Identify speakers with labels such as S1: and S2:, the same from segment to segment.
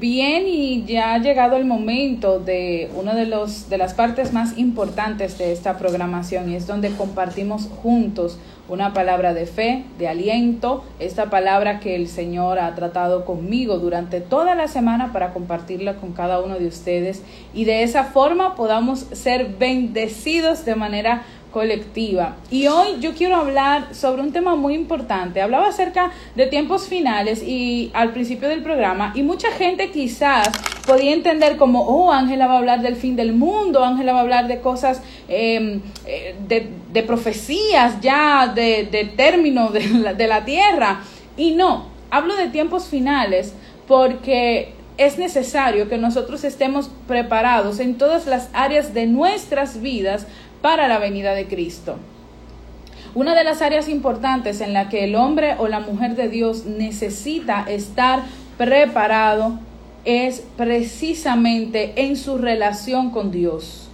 S1: Bien, y ya ha llegado el momento de una de, los, de las partes más importantes de esta programación y es donde compartimos juntos una palabra de fe, de aliento, esta palabra que el Señor ha tratado conmigo durante toda la semana para compartirla con cada uno de ustedes y de esa forma podamos ser bendecidos de manera colectiva. Y hoy yo quiero hablar sobre un tema muy importante. Hablaba acerca de tiempos finales y al principio del programa y mucha gente quizás podía entender como, oh, Ángela va a hablar del fin del mundo, Ángela va a hablar de cosas, em, eh, de, profecías ya, de, de términos de la, de la tierra. Y no, hablo de tiempos finales porque es necesario que nosotros estemos preparados en todas las áreas de nuestras vidas para la venida de Cristo. Una de las áreas importantes en la que el hombre o la mujer de Dios necesita estar preparado es precisamente en su relación con Dios.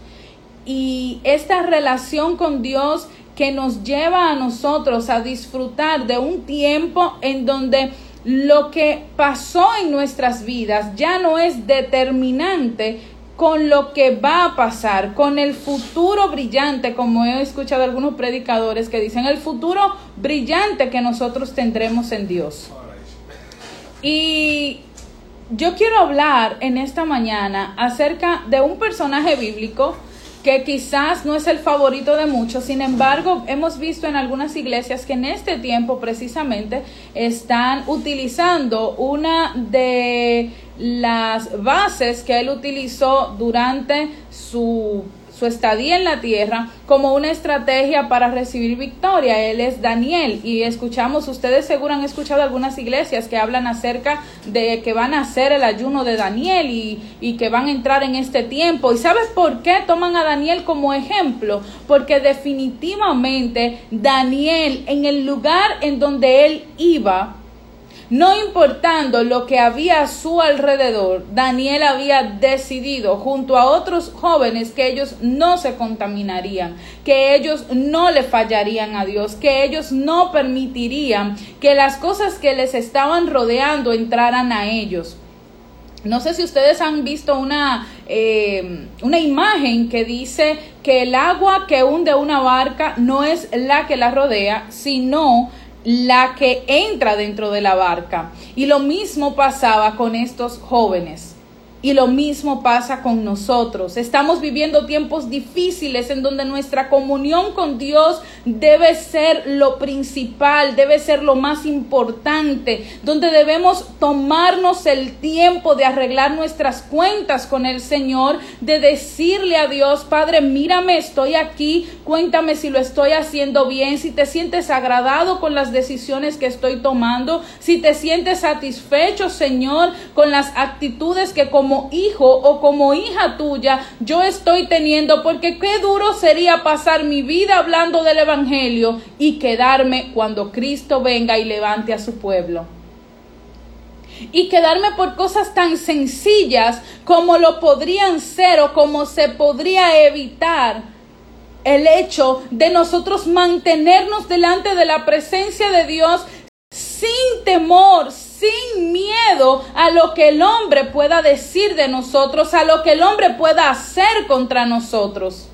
S1: Y esta relación con Dios que nos lleva a nosotros a disfrutar de un tiempo en donde lo que pasó en nuestras vidas ya no es determinante con lo que va a pasar, con el futuro brillante, como he escuchado algunos predicadores que dicen, el futuro brillante que nosotros tendremos en Dios. Y yo quiero hablar en esta mañana acerca de un personaje bíblico que quizás no es el favorito de muchos, sin embargo, hemos visto en algunas iglesias que en este tiempo precisamente están utilizando una de las bases que él utilizó durante su, su, estadía en la tierra como una estrategia para recibir victoria. Él es Daniel y escuchamos, ustedes seguro han escuchado algunas iglesias que hablan acerca de que van a hacer el ayuno de Daniel y, y que van a entrar en este tiempo. ¿Y sabes por qué toman a Daniel como ejemplo? Porque definitivamente Daniel en el lugar en donde él iba, no importando lo que había a su alrededor, Daniel había decidido junto a otros jóvenes que ellos no se contaminarían, que ellos no le fallarían a Dios, que ellos no permitirían que las cosas que les estaban rodeando entraran a ellos. No sé si ustedes han visto una, eh, una imagen que dice que el agua que hunde una barca no es la que la rodea, sino la que entra dentro de la barca. Y lo mismo pasaba con estos jóvenes. Y lo mismo pasa con nosotros. Estamos viviendo tiempos difíciles en donde nuestra comunión con Dios debe ser lo principal, debe ser lo más importante, donde debemos tomarnos el tiempo de arreglar nuestras cuentas con el Señor, de decirle a Dios, Padre, mírame, estoy aquí, cuéntame si lo estoy haciendo bien, si te sientes agradado con las decisiones que estoy tomando, si te sientes satisfecho, Señor, con las actitudes que como como hijo o como hija tuya yo estoy teniendo, porque qué duro sería pasar mi vida hablando del Evangelio y quedarme cuando Cristo venga y levante a su pueblo. Y quedarme por cosas tan sencillas como lo podrían ser o como se podría evitar el hecho de nosotros mantenernos delante de la presencia de Dios sin temor, sin miedo a lo que el hombre pueda decir de nosotros, a lo que el hombre pueda hacer contra nosotros.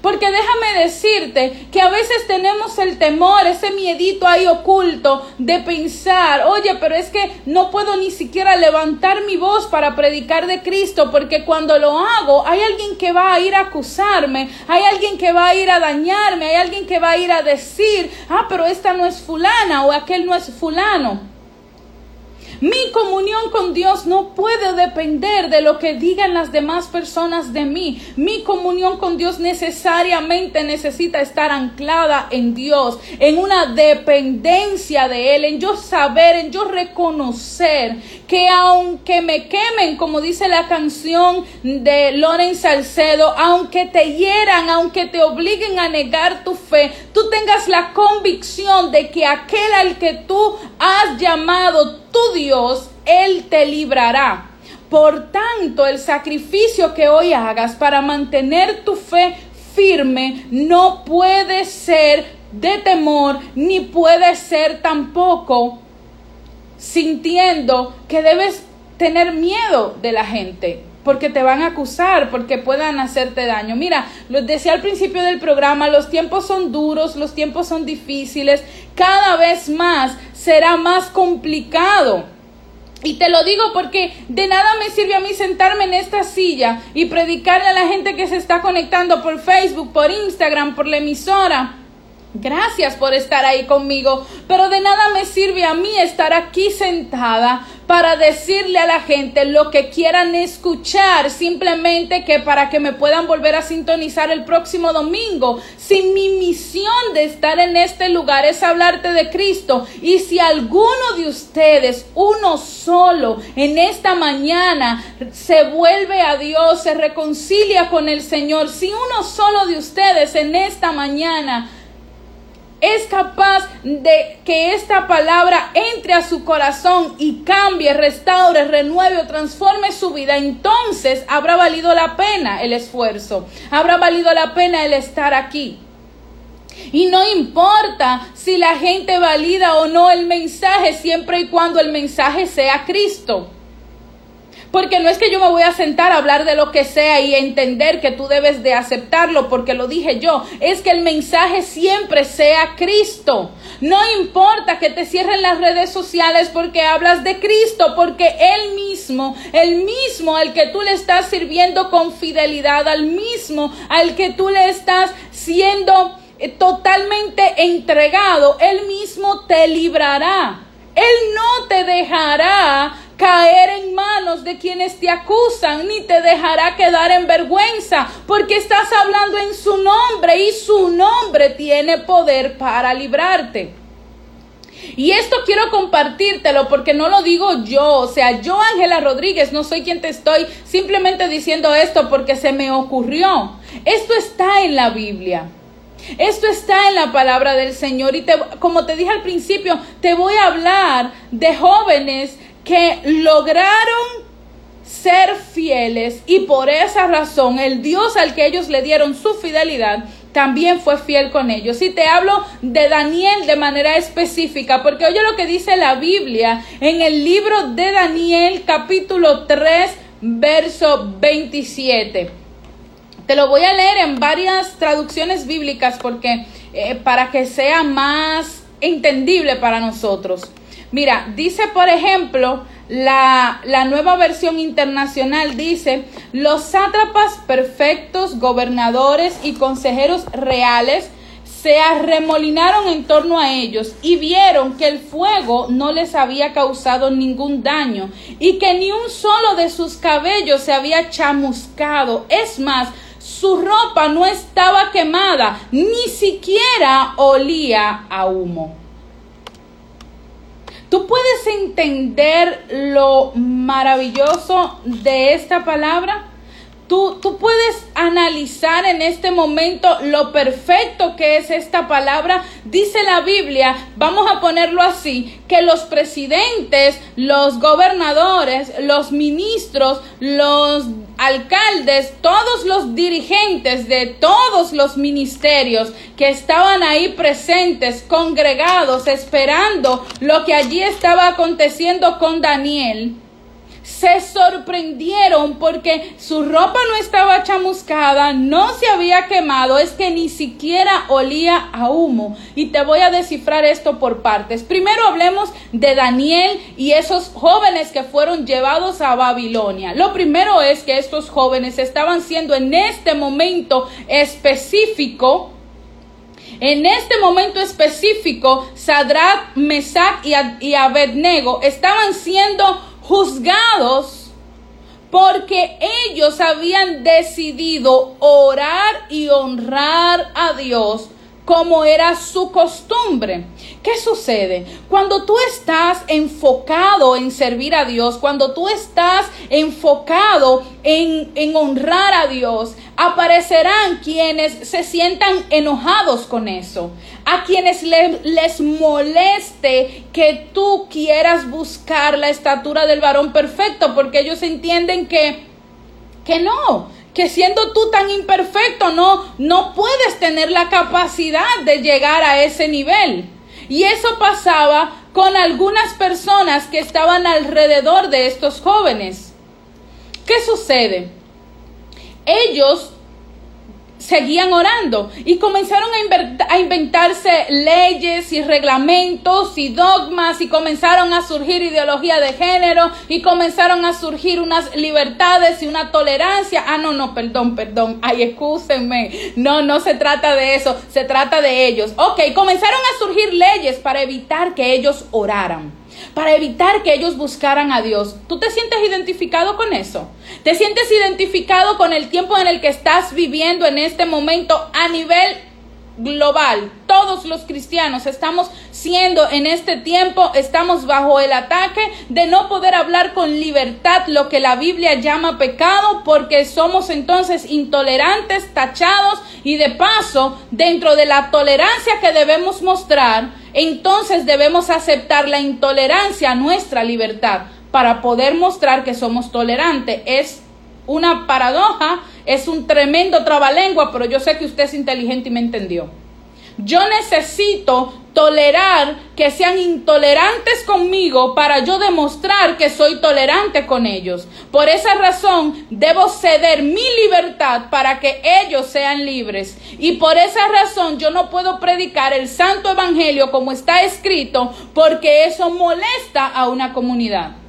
S1: Porque déjame decirte que a veces tenemos el temor, ese miedito ahí oculto de pensar, oye, pero es que no puedo ni siquiera levantar mi voz para predicar de Cristo, porque cuando lo hago hay alguien que va a ir a acusarme, hay alguien que va a ir a dañarme, hay alguien que va a ir a decir, ah, pero esta no es fulana o aquel no es fulano. Mi comunión con Dios no puede depender de lo que digan las demás personas de mí. Mi comunión con Dios necesariamente necesita estar anclada en Dios, en una dependencia de Él, en yo saber, en yo reconocer que aunque me quemen, como dice la canción de Loren Salcedo, aunque te hieran, aunque te obliguen a negar tu fe, tú tengas la convicción de que aquel al que tú has llamado tu Dios, Él te librará. Por tanto, el sacrificio que hoy hagas para mantener tu fe firme no puede ser de temor, ni puede ser tampoco sintiendo que debes tener miedo de la gente porque te van a acusar, porque puedan hacerte daño. Mira, lo decía al principio del programa, los tiempos son duros, los tiempos son difíciles, cada vez más será más complicado. Y te lo digo porque de nada me sirve a mí sentarme en esta silla y predicarle a la gente que se está conectando por Facebook, por Instagram, por la emisora Gracias por estar ahí conmigo, pero de nada me sirve a mí estar aquí sentada para decirle a la gente lo que quieran escuchar, simplemente que para que me puedan volver a sintonizar el próximo domingo. Si mi misión de estar en este lugar es hablarte de Cristo y si alguno de ustedes, uno solo, en esta mañana se vuelve a Dios, se reconcilia con el Señor, si uno solo de ustedes en esta mañana es capaz de que esta palabra entre a su corazón y cambie, restaure, renueve o transforme su vida, entonces habrá valido la pena el esfuerzo, habrá valido la pena el estar aquí. Y no importa si la gente valida o no el mensaje, siempre y cuando el mensaje sea Cristo. Porque no es que yo me voy a sentar a hablar de lo que sea y entender que tú debes de aceptarlo porque lo dije yo. Es que el mensaje siempre sea Cristo. No importa que te cierren las redes sociales porque hablas de Cristo, porque Él mismo, el mismo al que tú le estás sirviendo con fidelidad, al mismo al que tú le estás siendo eh, totalmente entregado, Él mismo te librará. Él no te dejará caer en manos de quienes te acusan, ni te dejará quedar en vergüenza, porque estás hablando en su nombre y su nombre tiene poder para librarte. Y esto quiero compartírtelo porque no lo digo yo, o sea, yo Ángela Rodríguez no soy quien te estoy simplemente diciendo esto porque se me ocurrió. Esto está en la Biblia. Esto está en la palabra del Señor y te, como te dije al principio, te voy a hablar de jóvenes que lograron ser fieles y por esa razón el Dios al que ellos le dieron su fidelidad también fue fiel con ellos. Y te hablo de Daniel de manera específica, porque oye lo que dice la Biblia en el libro de Daniel capítulo 3, verso 27. Te lo voy a leer en varias traducciones bíblicas porque eh, para que sea más entendible para nosotros. Mira, dice por ejemplo, la, la, nueva versión internacional dice, los sátrapas perfectos, gobernadores y consejeros reales se arremolinaron en torno a ellos y vieron que el fuego no les había causado ningún daño y que ni un solo de sus cabellos se había chamuscado. Es más, su ropa no estaba quemada, ni siquiera olía a humo. ¿Tú puedes entender lo maravilloso de esta palabra? Tú, puedes analizar en este momento lo perfecto que es esta palabra. Dice la Biblia, vamos a ponerlo así, que los presidentes, los gobernadores, los ministros, los alcaldes, todos los dirigentes de todos los ministerios que estaban ahí presentes, congregados, esperando lo que allí estaba aconteciendo con Daniel, se sorprendieron porque su ropa no estaba chamuscada, no se había quemado, es que ni siquiera olía a humo. Y te voy a descifrar esto por partes. Primero hablemos de Daniel y esos jóvenes que fueron llevados a Babilonia. Lo primero es que estos jóvenes estaban siendo en este momento específico en este momento específico, Sadrach, Mesach y Abednego estaban siendo juzgados porque ellos habían decidido orar y honrar a Dios como era su costumbre. ¿Qué sucede? Cuando tú estás enfocado en servir a Dios, cuando tú estás enfocado en, en honrar a Dios, aparecerán quienes se sientan enojados con eso, a quienes les moleste que tú quieras buscar la estatura del varón perfecto, porque ellos entienden que, que no, que siendo tú tan imperfecto no, no puedes tener la capacidad de llegar a ese nivel. Y eso pasaba con algunas personas que estaban alrededor de estos jóvenes. ¿Qué sucede? Ellos seguían orando y comenzaron a, inventarse leyes y reglamentos y dogmas y comenzaron a surgir ideología de género y comenzaron a surgir unas libertades y una tolerancia. Ah, no, no, perdón, perdón. Ay, excúsenme. No, no se trata de eso, se trata de ellos. Ok, comenzaron a surgir leyes para evitar que ellos oraran para evitar que ellos buscaran a Dios. ¿Tú te sientes identificado con eso? ¿Te sientes identificado con el tiempo en el que estás viviendo en este momento a nivel global? Todos los cristianos estamos siendo en este tiempo, estamos bajo el ataque de no poder hablar con libertad lo que la Biblia llama pecado porque somos entonces intolerantes, tachados y de paso, dentro de la tolerancia que debemos mostrar, entonces debemos aceptar la intolerancia a nuestra libertad para poder mostrar que somos tolerantes. Es una paradoja, es un tremendo trabalengua, pero yo sé que usted es inteligente y me entendió. Yo necesito tolerar que sean intolerantes conmigo para yo demostrar que soy tolerante con ellos. Por esa razón debo ceder mi libertad para que ellos sean libres. Y por esa razón yo no puedo predicar el santo evangelio como está escrito porque eso molesta a una comunidad.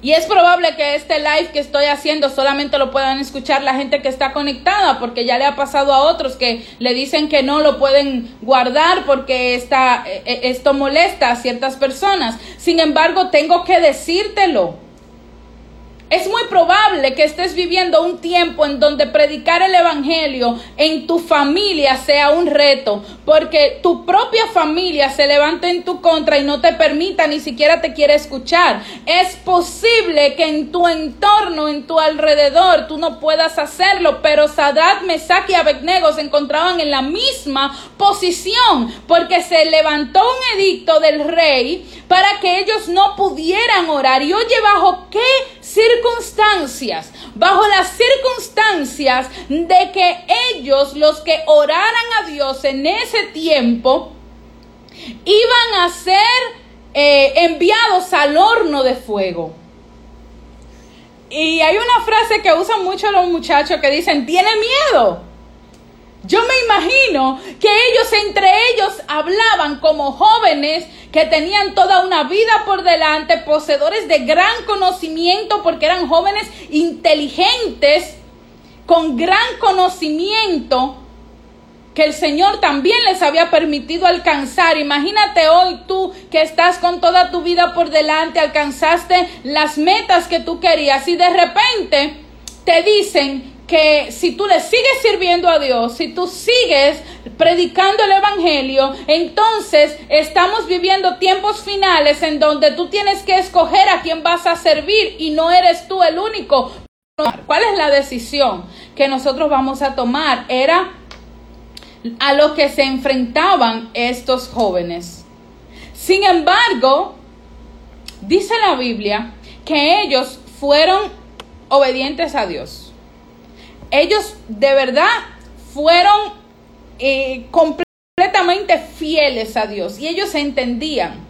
S1: Y es probable que este live que estoy haciendo solamente lo puedan escuchar la gente que está conectada, porque ya le ha pasado a otros que le dicen que no lo pueden guardar porque está, eh, eh, esto molesta a ciertas personas. Sin embargo, tengo que decírtelo. Es muy probable que estés viviendo un tiempo en donde predicar el Evangelio en tu familia sea un reto, porque tu propia familia se levanta en tu contra y no te permita, ni siquiera te quiere escuchar. Es posible que en tu entorno, en tu alrededor, tú no puedas hacerlo, pero Sadat, Mesach y Abednego se encontraban en la misma posición, porque se levantó un edicto del rey para que ellos no pudieran orar. Y oye, ¿bajo qué circunstancias? Bajo las circunstancias de que ellos, los que oraran a Dios en ese tiempo, iban a ser eh, enviados al horno de fuego. Y hay una frase que usan mucho los muchachos que dicen, tiene miedo. Yo me imagino que ellos entre ellos hablaban como jóvenes que tenían toda una vida por delante, poseedores de gran conocimiento porque eran jóvenes inteligentes, con gran conocimiento que el Señor también les había permitido alcanzar. Imagínate hoy tú que estás con toda tu vida por delante, alcanzaste las metas que tú querías y de repente te dicen que si tú le sigues sirviendo a Dios, si tú sigues predicando el Evangelio, entonces estamos viviendo tiempos finales en donde tú tienes que escoger a quién vas a servir y no eres tú el único. ¿Cuál es la decisión que nosotros vamos a tomar? Era a lo que se enfrentaban estos jóvenes. Sin embargo, dice la Biblia que ellos fueron obedientes a Dios ellos de verdad fueron eh, completamente fieles a Dios y ellos entendían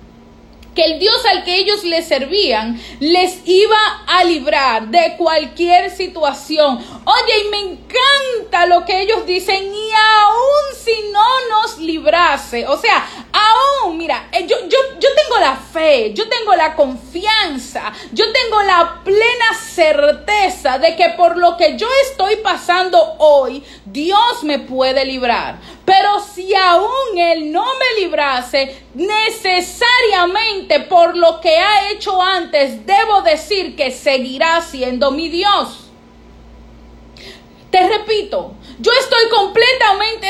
S1: que el Dios al que ellos le servían les iba a librar de cualquier situación. Oye, y me encanta lo que ellos dicen, y aún si no nos librase, o sea, aún, mira, eh, yo, yo, yo tengo la fe, yo tengo la confianza, yo tengo la plena certeza de que por lo que yo estoy pasando hoy, Dios me puede librar. Pero si aún Él no me librase, necesariamente por lo que ha hecho antes, debo decir que seguirá siendo mi Dios. Te repito, yo estoy completamente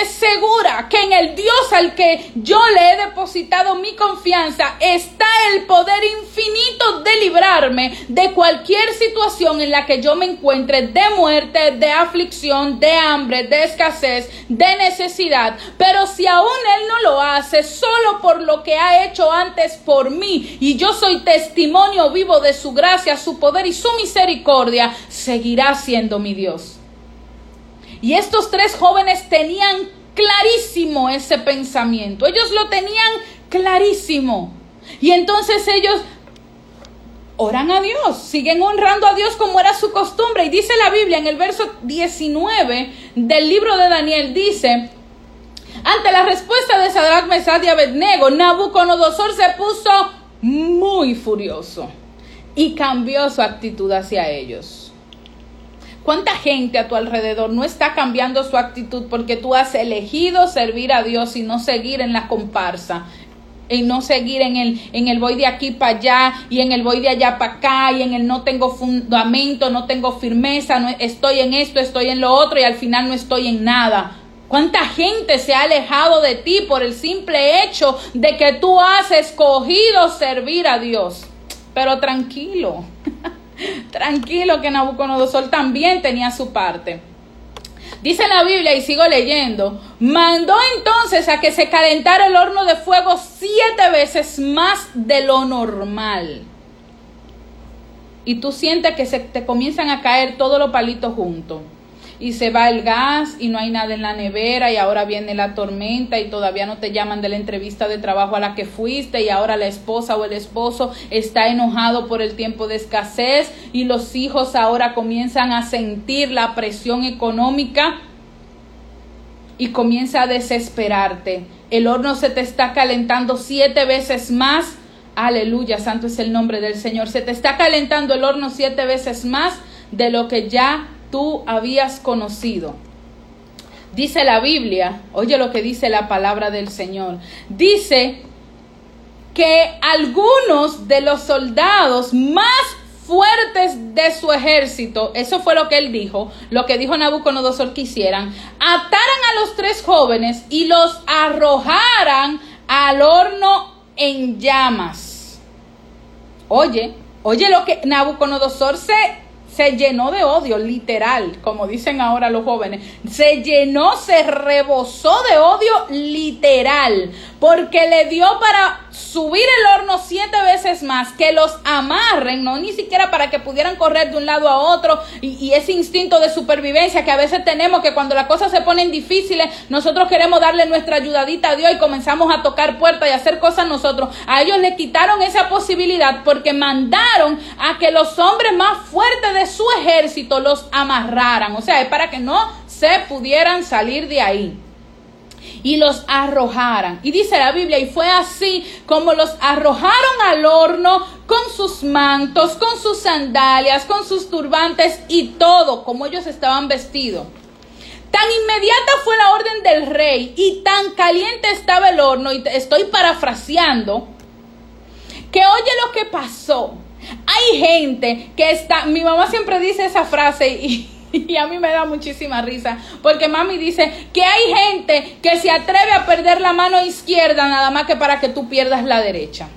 S1: segura que en el Dios al que yo le he depositado mi confianza está el poder infinito de librarme de cualquier situación en la que yo me encuentre de muerte, de aflicción, de hambre, de escasez, de necesidad. Pero si aún Él no lo hace, solo por lo que ha hecho antes por mí, y yo soy testimonio vivo de su gracia, su poder y su misericordia, seguirá siendo mi Dios. Y estos tres jóvenes tenían clarísimo ese pensamiento. Ellos lo tenían clarísimo. Y entonces ellos oran a Dios, siguen honrando a Dios como era su costumbre. Y dice la Biblia en el verso 19 del libro de Daniel, dice, ante la respuesta de Sadrach, Mesad y Abednego, Nabucodonosor se puso muy furioso y cambió su actitud hacia ellos. ¿Cuánta gente a tu alrededor no está cambiando su actitud porque tú has elegido servir a Dios y no seguir en la comparsa? Y no seguir en el, en el voy de aquí para allá y en el voy de allá para acá y en el no tengo fundamento, no tengo firmeza, no estoy en esto, estoy en lo otro y al final no estoy en nada. ¿Cuánta gente se ha alejado de ti por el simple hecho de que tú has escogido servir a Dios? Pero tranquilo, tranquilo que Nabucodonosor también tenía su parte. Dice la Biblia, y sigo leyendo, mandó entonces a que se calentara el horno de fuego siete veces más de lo normal. Y tú sientes que se te comienzan a caer todos los palitos juntos y se va el gas y no hay nada en la nevera y ahora viene la tormenta y todavía no te llaman de la entrevista de trabajo a la que fuiste y ahora la esposa o el esposo está enojado por el tiempo de escasez y los hijos ahora comienzan a sentir la presión económica y comienza a desesperarte. El horno se te está calentando siete veces más. Aleluya, santo es el nombre del Señor. Se te está calentando el horno siete veces más de lo que ya tú habías conocido. Dice la Biblia, oye lo que dice la palabra del Señor, dice que algunos de los soldados más fuertes de su ejército, eso fue lo que él dijo, lo que dijo Nabucodonosor que hicieran, ataran a los tres jóvenes y los arrojaran al horno en llamas. Oye, oye lo que Nabucodonosor se se llenó de odio, literal, como dicen ahora los jóvenes. Se llenó, se rebosó de odio literal, porque le dio para subir el horno siete veces más, que los amarren, no ni siquiera para que pudieran correr de un lado a otro, y, ese instinto de supervivencia que a veces tenemos, que cuando las cosas se ponen difíciles, nosotros queremos darle nuestra ayudadita a Dios y comenzamos a tocar puertas y hacer cosas nosotros. A ellos le quitaron esa posibilidad porque mandaron a que los hombres más fuertes de su ejército los amarraran, o sea, es para que no se pudieran salir de ahí y los arrojaran. Y dice la Biblia, y fue así como los arrojaron al horno con sus mantos, con sus sandalias, con sus turbantes y todo, como ellos estaban vestidos. Tan inmediata fue la orden del rey y tan caliente estaba el horno, y estoy parafraseando, que oye lo que pasó. Hay gente que está, mi mamá siempre dice esa frase y, y a mí me da muchísima risa, porque mami dice que hay gente que se atreve a perder la mano izquierda nada más que para que tú pierdas la derecha.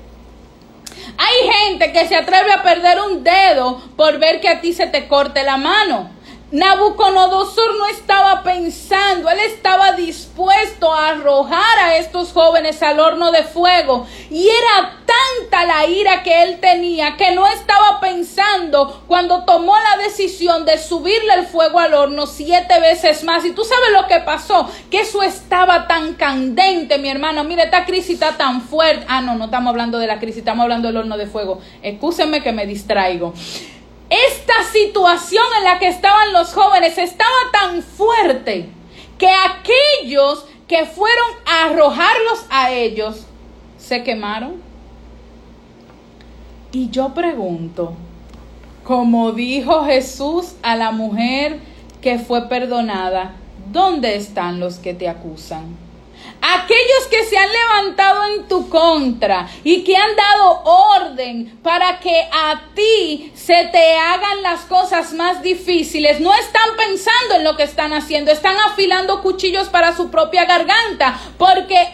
S1: Hay gente que se atreve a perder un dedo por ver que a ti se te corte la mano. Nabucodonosor no estaba pensando, él estaba dispuesto a arrojar a estos jóvenes al horno de fuego. Y era tanta la ira que él tenía que no estaba pensando cuando tomó la decisión de subirle el fuego al horno siete veces más. Y tú sabes lo que pasó, que eso estaba tan candente, mi hermano. Mire, esta crisis está tan fuerte. Ah, no, no estamos hablando de la crisis, estamos hablando del horno de fuego. Excúsenme que me distraigo. Esta situación en la que estaban los jóvenes estaba tan fuerte que aquellos que fueron a arrojarlos a ellos se quemaron. Y yo pregunto, como dijo Jesús a la mujer que fue perdonada, ¿dónde están los que te acusan? Aquellos que se han levantado en tu contra y que han dado orden para que a ti se te hagan las cosas más difíciles, no están pensando en lo que están haciendo, están afilando cuchillos para su propia garganta, porque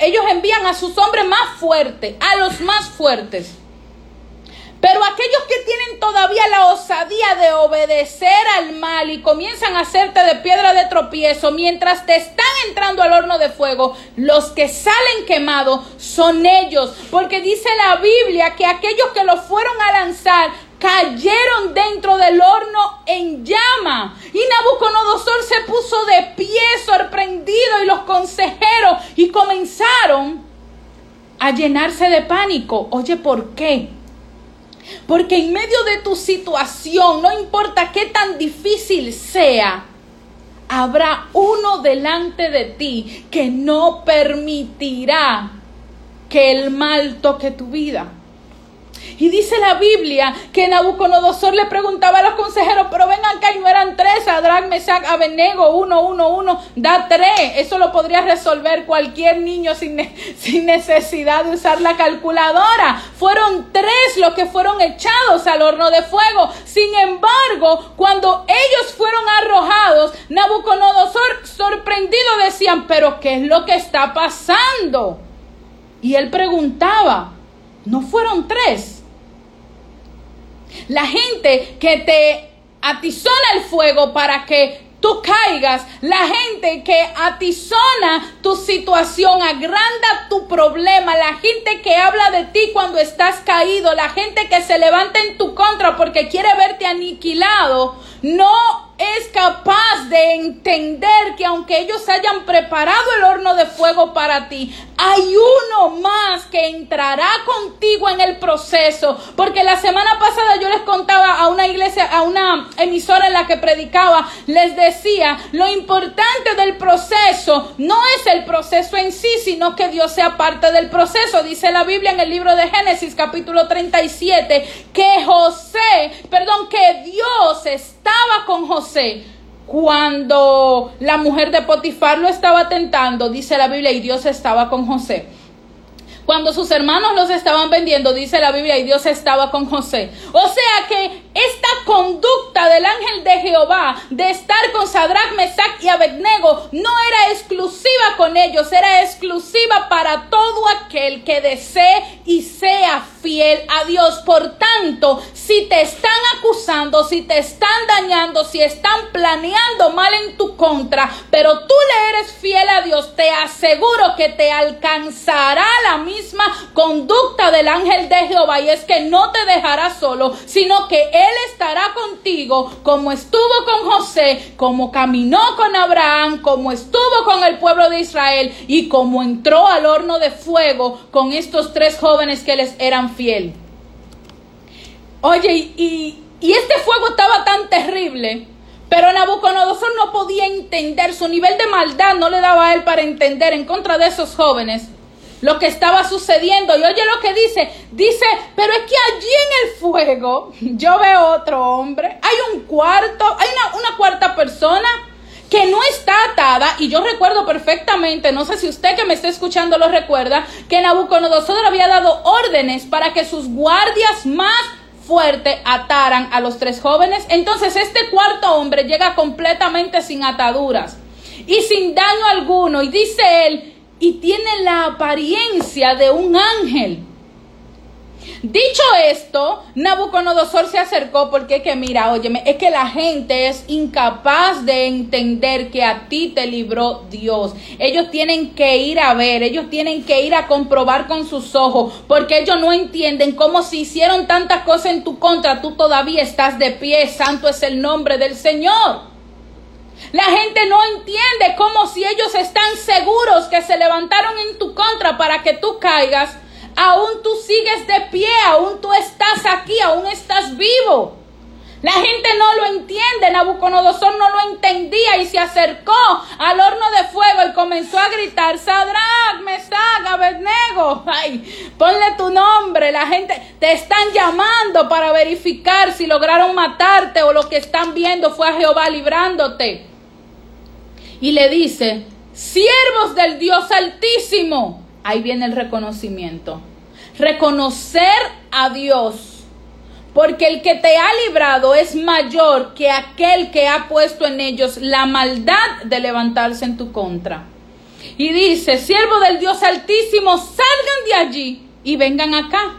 S1: ellos envían a sus hombres más fuertes, a los más fuertes pero aquellos que tienen todavía la osadía de obedecer al mal y comienzan a hacerte de piedra de tropiezo mientras te están entrando al horno de fuego, los que salen quemados son ellos. Porque dice la Biblia que aquellos que lo fueron a lanzar cayeron dentro del horno en llama. Y Nabucodonosor se puso de pie sorprendido y los consejeros y comenzaron a llenarse de pánico. Oye, ¿por qué? Porque en medio de tu situación, no importa qué tan difícil sea, habrá uno delante de ti que no permitirá que el mal toque tu vida. Y dice la Biblia que Nabucodonosor le preguntaba a los consejeros, pero vengan acá y no eran tres, Adrach, Mesach, Abednego, uno, uno, uno, da tres. Eso lo podría resolver cualquier niño sin, sin necesidad de usar la calculadora. Fueron tres los que fueron echados al horno de fuego. Sin embargo, cuando ellos fueron arrojados, Nabucodonosor sorprendido decían, pero ¿qué es lo que está pasando? Y él preguntaba, ¿no fueron tres? La gente que te atizona el fuego para que tú caigas, la gente que atizona tu situación, agranda tu problema, la gente que habla de ti cuando estás caído, la gente que se levanta en tu contra porque quiere verte aniquilado, no es capaz de entender que aunque ellos hayan preparado el horno de fuego para ti, hay uno más que entrará contigo en el proceso. Porque la semana pasada yo les contaba a una iglesia, a una emisora en la que predicaba, les decía, lo importante del proceso no es el proceso en sí, sino que Dios sea parte del proceso. Dice la Biblia en el libro de Génesis capítulo 37 que José, perdón, que Dios estaba con José cuando la mujer de Potifar lo estaba tentando, dice la Biblia, y Dios estaba con José. Cuando sus hermanos los estaban vendiendo, dice la Biblia, y Dios estaba con José. O sea que esta conducta del ángel de Jehová de estar con Sadrach, Mesach y Abednego no era exclusiva con ellos, era exclusiva para todo aquel que desee y sea fiel a Dios. Por tanto, si te están acusando, si te están dañando, si están planeando mal en tu contra, pero tú le eres fiel a Dios, te aseguro que te alcanzará la misma conducta del ángel de Jehová y es que no te dejará solo, sino que Él estará contigo como estuvo con José, como caminó con Abraham, como estuvo con el pueblo de Israel y como entró al horno de fuego con estos tres jóvenes que les eran fiel. Oye, y, este fuego estaba tan terrible pero Nabucodonosor no podía entender, su nivel de maldad no le daba a él para entender en contra de esos jóvenes lo que estaba sucediendo. Y oye lo que dice, dice, pero es que allí en el fuego yo veo otro hombre, hay un cuarto, hay una cuarta persona que no está atada, y yo recuerdo perfectamente, no sé si usted que me está escuchando lo recuerda, que Nabucodonosor había dado órdenes para que sus guardias más fuertes ataran a los tres jóvenes. Entonces este cuarto hombre llega completamente sin ataduras y sin daño alguno. Y dice él, y tiene la apariencia de un ángel. Dicho esto, Nabucodonosor se acercó porque es que mira, óyeme, es que la gente es incapaz de entender que a ti te libró Dios. Ellos tienen que ir a ver, ellos tienen que ir a comprobar con sus ojos, porque ellos no entienden cómo si hicieron tantas cosas en tu contra, tú todavía estás de pie, santo es el nombre del Señor. La gente no entiende cómo si ellos están seguros que se levantaron en tu contra para que tú caigas, aún tú sigues de pie, aún tú estás aquí, aún estás vivo. La gente no lo entiende, Nabucodonosor no lo entendía y se acercó al horno de fuego y comenzó a gritar, Sadrach, Mesach, Abednego, ay, ponle tu nombre, la gente te están llamando para verificar si lograron matarte o lo que están viendo fue a Jehová librándote y le dice, siervos del Dios altísimo. Ahí viene el reconocimiento. Reconocer a Dios. Porque el que te ha librado es mayor que aquel que ha puesto en ellos la maldad de levantarse en tu contra. Y dice, siervo del Dios altísimo, salgan de allí y vengan acá.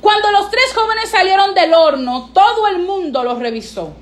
S1: Cuando los tres jóvenes salieron del horno, todo el mundo los revisó.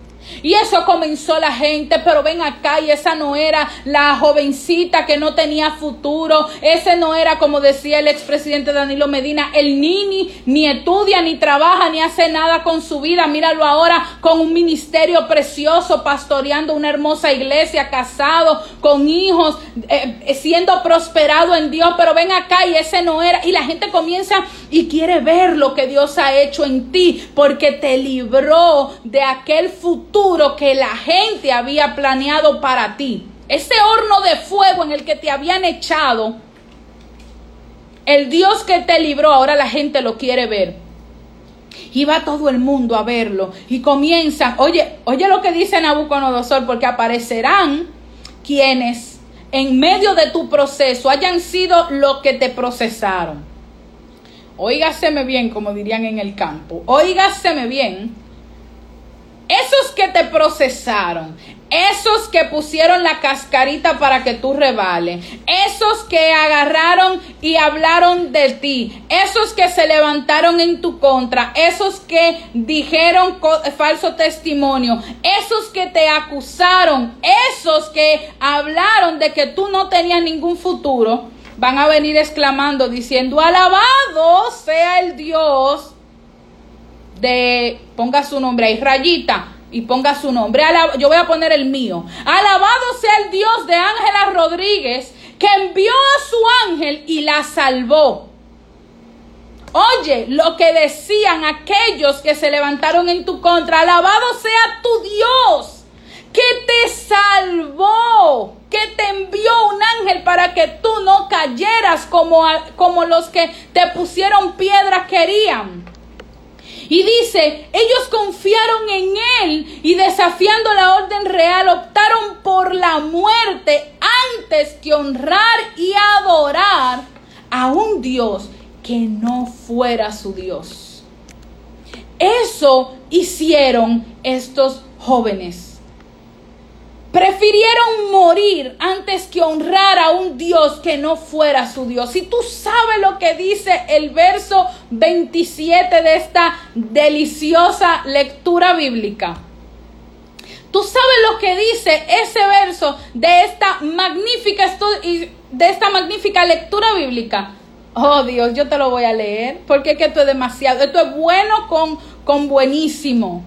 S1: Y eso comenzó la gente, pero ven acá y esa no era la jovencita que no tenía futuro, ese no era como decía el expresidente Danilo Medina, el nini ni estudia, ni trabaja, ni hace nada con su vida, míralo ahora con un ministerio precioso, pastoreando una hermosa iglesia, casado, con hijos, eh, siendo prosperado en Dios, pero ven acá y ese no era, y la gente comienza y quiere ver lo que Dios ha hecho en ti, porque te libró de aquel futuro que la gente había planeado para ti. Ese horno de fuego en el que te habían echado, el Dios que te libró, ahora la gente lo quiere ver. Y va todo el mundo a verlo. Y comienzan, oye, oye lo que dice Nabucodonosor, porque aparecerán quienes en medio de tu proceso hayan sido lo que te procesaron. Óigaseme bien, como dirían en el campo. Óigaseme bien esos que te procesaron, esos que pusieron la cascarita para que tú rebales, esos que agarraron y hablaron de ti, esos que se levantaron en tu contra, esos que dijeron falso testimonio, esos que te acusaron, esos que hablaron de que tú no tenías ningún futuro, van a venir exclamando diciendo, alabado sea el Dios de, ponga su nombre ahí, rayita, y ponga su nombre. yo voy a poner el mío. Alabado sea el Dios de Ángela Rodríguez, que envió a su ángel y la salvó. Oye, lo que decían aquellos que se levantaron en tu contra, alabado sea tu Dios, que te salvó, que te envió un ángel para que tú no cayeras como, como los que te pusieron piedra querían. Y dice, ellos confiaron en Él y desafiando la orden real optaron por la muerte antes que honrar y adorar a un Dios que no fuera su Dios. Eso hicieron estos jóvenes. Prefirieron morir antes que honrar a un Dios que no fuera su Dios. Si tú sabes lo que dice el verso 27 de esta deliciosa lectura bíblica. Tú sabes lo que dice ese verso de esta magnífica de esta magnífica lectura bíblica. Oh Dios, yo te lo voy a leer porque es que esto es demasiado, esto es bueno con, con buenísimo.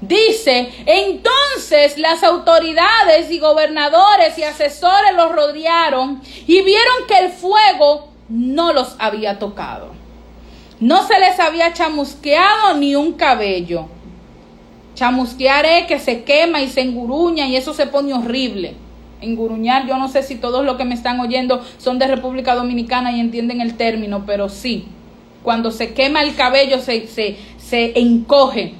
S1: Dice, entonces las autoridades y gobernadores y asesores los rodearon y vieron que el fuego no los había tocado. No se les había chamusqueado ni un cabello. Chamusquear es que se quema y se enguruña y eso se pone horrible. Enguruñar, yo no sé si todos los que me están oyendo son de República Dominicana y entienden el término, pero sí, cuando se quema el cabello se, se, se encoge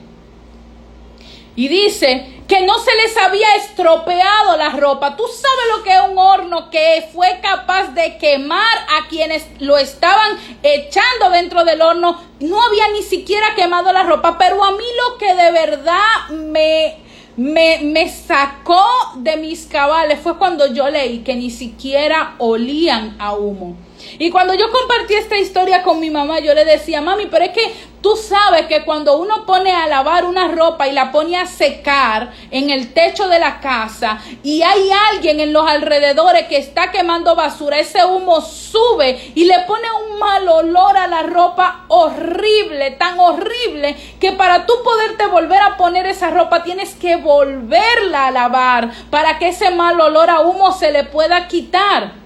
S1: y dice que no se les había estropeado la ropa. Tú sabes lo que es un horno que fue capaz de quemar a quienes lo estaban echando dentro del horno. No había ni siquiera quemado la ropa, pero a mí lo que de verdad me, me, me sacó de mis cabales fue cuando yo leí que ni siquiera olían a humo. Y cuando yo compartí esta historia con mi mamá, yo le decía, mami, pero es que tú sabes que cuando uno pone a lavar una ropa y la pone a secar en el techo de la casa y hay alguien en los alrededores que está quemando basura, ese humo sube y le pone un mal olor a la ropa horrible, tan horrible que para tú poderte volver a poner esa ropa tienes que volverla a lavar para que ese mal olor a humo se le pueda quitar.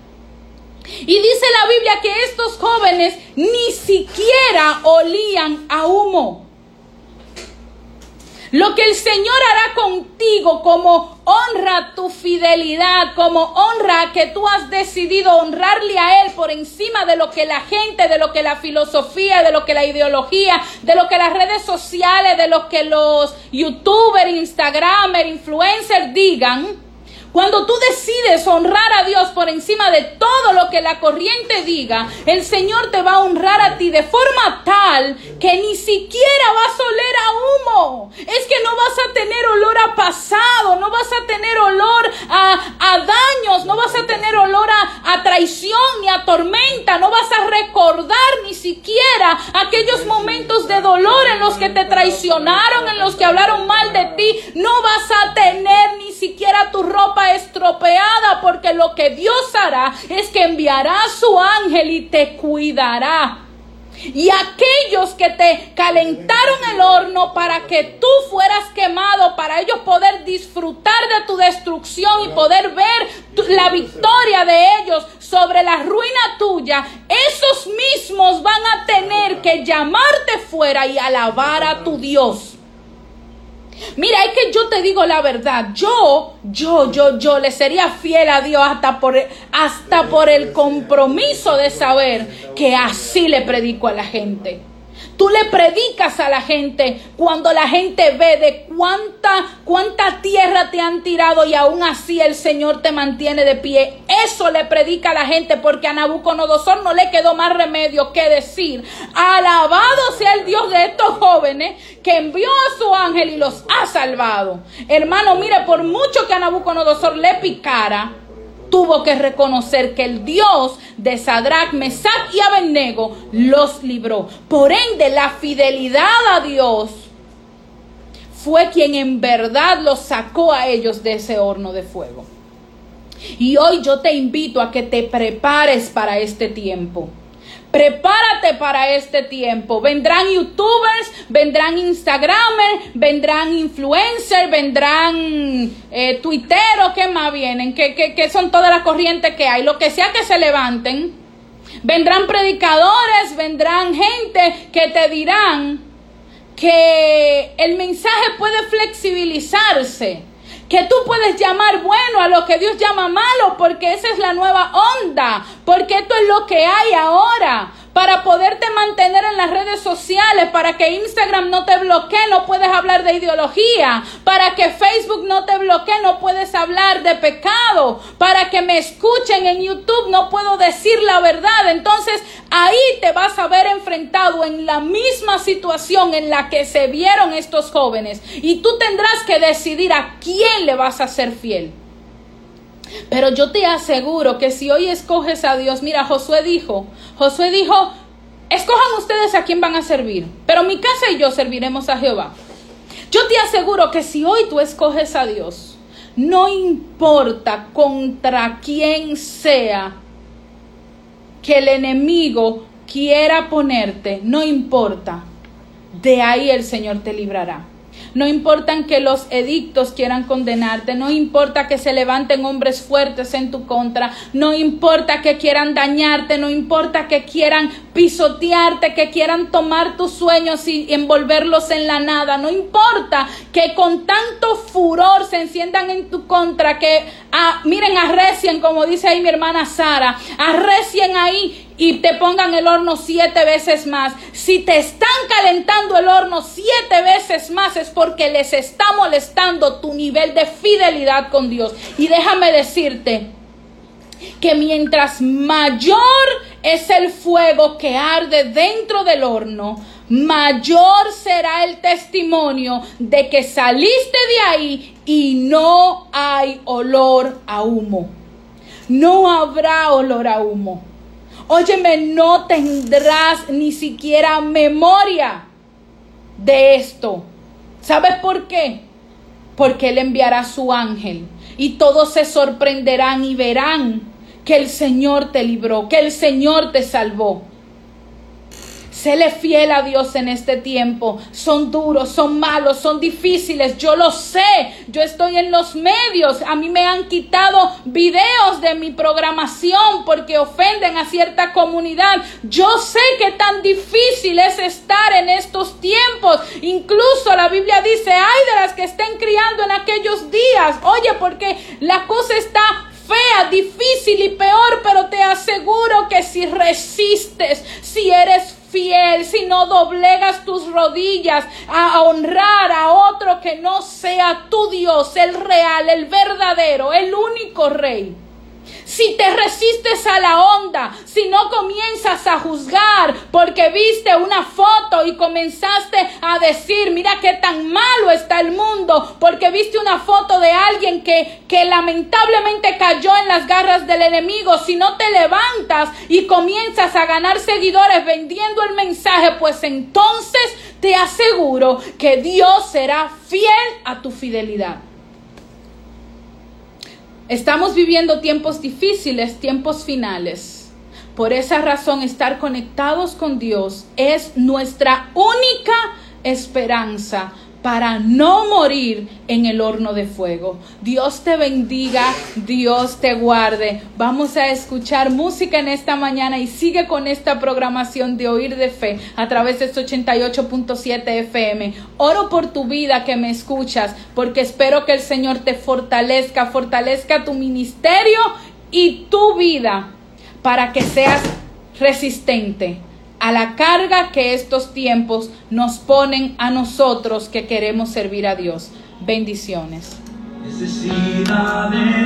S1: Y dice la Biblia que estos jóvenes ni siquiera olían a humo. Lo que el Señor hará contigo como honra tu fidelidad, como honra que tú has decidido honrarle a Él por encima de lo que la gente, de lo que la filosofía, de lo que la ideología, de lo que las redes sociales, de lo que los youtubers, instagramers, influencers digan cuando tú decides honrar a Dios por encima de todo lo que la corriente diga, el Señor te va a honrar a ti de forma tal que ni siquiera vas a oler a humo. Es que no vas a tener olor a pasado, no vas a tener olor a, daños, no vas a tener olor a, traición, ni a tormenta, no vas a recordar ni siquiera aquellos momentos de dolor en los que te traicionaron, en los que hablaron mal de ti. No vas a tener ni siquiera tu ropa estropeada porque lo que Dios hará es que enviará a su ángel y te cuidará. Y aquellos que te calentaron el horno para que tú fueras quemado, para ellos poder disfrutar de tu destrucción y poder ver la victoria de ellos sobre la ruina tuya, esos mismos van a tener que llamarte fuera y alabar a tu Dios. Mira, es que yo te digo la verdad. Yo, yo, yo, yo le sería fiel a Dios hasta por, hasta por el compromiso de saber que así le predico a la gente. Tú le predicas a la gente cuando la gente ve de cuánta, cuánta tierra te han tirado y aún así el Señor te mantiene de pie. Eso le predica a la gente porque a Nabucodonosor no le quedó más remedio que decir, alabado sea el Dios de estos jóvenes que envió a su ángel y los ha salvado. Hermano, mire, por mucho que a Nabucodonosor le picara, tuvo que reconocer que el Dios de Sadrach, Mesach y Abednego los libró. Por ende, la fidelidad a Dios fue quien en verdad los sacó a ellos de ese horno de fuego. Y hoy yo te invito a que te prepares para este tiempo. Prepárate para este tiempo. Vendrán youtubers, vendrán instagramers, vendrán influencers, vendrán eh, tuiteros, ¿qué más vienen? Que, son todas las corrientes que hay. Lo que sea que se levanten. Vendrán predicadores, vendrán gente que te dirán que el mensaje puede flexibilizarse que tú puedes llamar bueno a lo que Dios llama malo, porque esa es la nueva onda, porque esto es lo que hay ahora para poderte mantener en las redes sociales, para que Instagram no te bloquee, no puedes hablar de ideología, para que Facebook no te bloquee, no puedes hablar de pecado, para que me escuchen en YouTube, no puedo decir la verdad. Entonces ahí te vas a ver enfrentado en la misma situación en la que se vieron estos jóvenes y tú tendrás que decidir a quién le vas a ser fiel. Pero yo te aseguro que si hoy escoges a Dios, mira, Josué dijo, Josué dijo, escojan ustedes a quién van a servir, pero mi casa y yo serviremos a Jehová. Yo te aseguro que si hoy tú escoges a Dios, no importa contra quién sea que el enemigo quiera ponerte, no importa, de ahí el Señor te librará. No importa que los edictos quieran condenarte, no importa que se levanten hombres fuertes en tu contra, no importa que quieran dañarte, no importa que quieran pisotearte, que quieran tomar tus sueños y envolverlos en la nada, no importa que con tanto furor se enciendan en tu contra, que ah, miren, arrecien, como dice ahí mi hermana Sara, arrecien ahí y te pongan el horno siete veces más. Si te están calentando el horno siete veces más es porque les está molestando tu nivel de fidelidad con Dios. Y déjame decirte que mientras mayor es el fuego que arde dentro del horno, mayor será el testimonio de que saliste de ahí y no hay olor a humo. No habrá olor a humo. Óyeme, no tendrás ni siquiera memoria de esto. ¿Sabes por qué? Porque Él enviará su ángel y todos se sorprenderán y verán que el Señor te libró, que el Señor te salvó. Séle fiel a Dios en este tiempo. Son duros, son malos, son difíciles. Yo lo sé. Yo estoy en los medios. A mí me han quitado videos de mi programación porque ofenden a cierta comunidad. Yo sé que tan difícil es estar en estos tiempos. Incluso la Biblia dice, ay de las que estén criando en aquellos días. Oye, porque la cosa está fea, difícil y peor, pero te aseguro que si resistes, si eres fiel, si no doblegas tus rodillas a honrar a otro que no sea tu Dios, el real, el verdadero, el único rey. Si te resistes a la onda, si no comienzas a juzgar porque viste una foto y comenzaste a decir, mira qué tan malo está el mundo, porque viste una foto de alguien que, que lamentablemente cayó en las garras del enemigo, si no te levantas y comienzas a ganar seguidores vendiendo el mensaje, pues entonces te aseguro que Dios será fiel a tu fidelidad. Estamos viviendo tiempos difíciles, tiempos finales. Por esa razón, estar conectados con Dios es nuestra única esperanza para no morir en el horno de fuego. Dios te bendiga, Dios te guarde. Vamos a escuchar música en esta mañana y sigue con esta programación de Oír de Fe a través de este 88.7 FM. Oro por tu vida que me escuchas, porque espero que el Señor te fortalezca, fortalezca tu ministerio y tu vida para que seas resistente a la carga que estos tiempos nos ponen a nosotros que queremos servir a Dios. Bendiciones.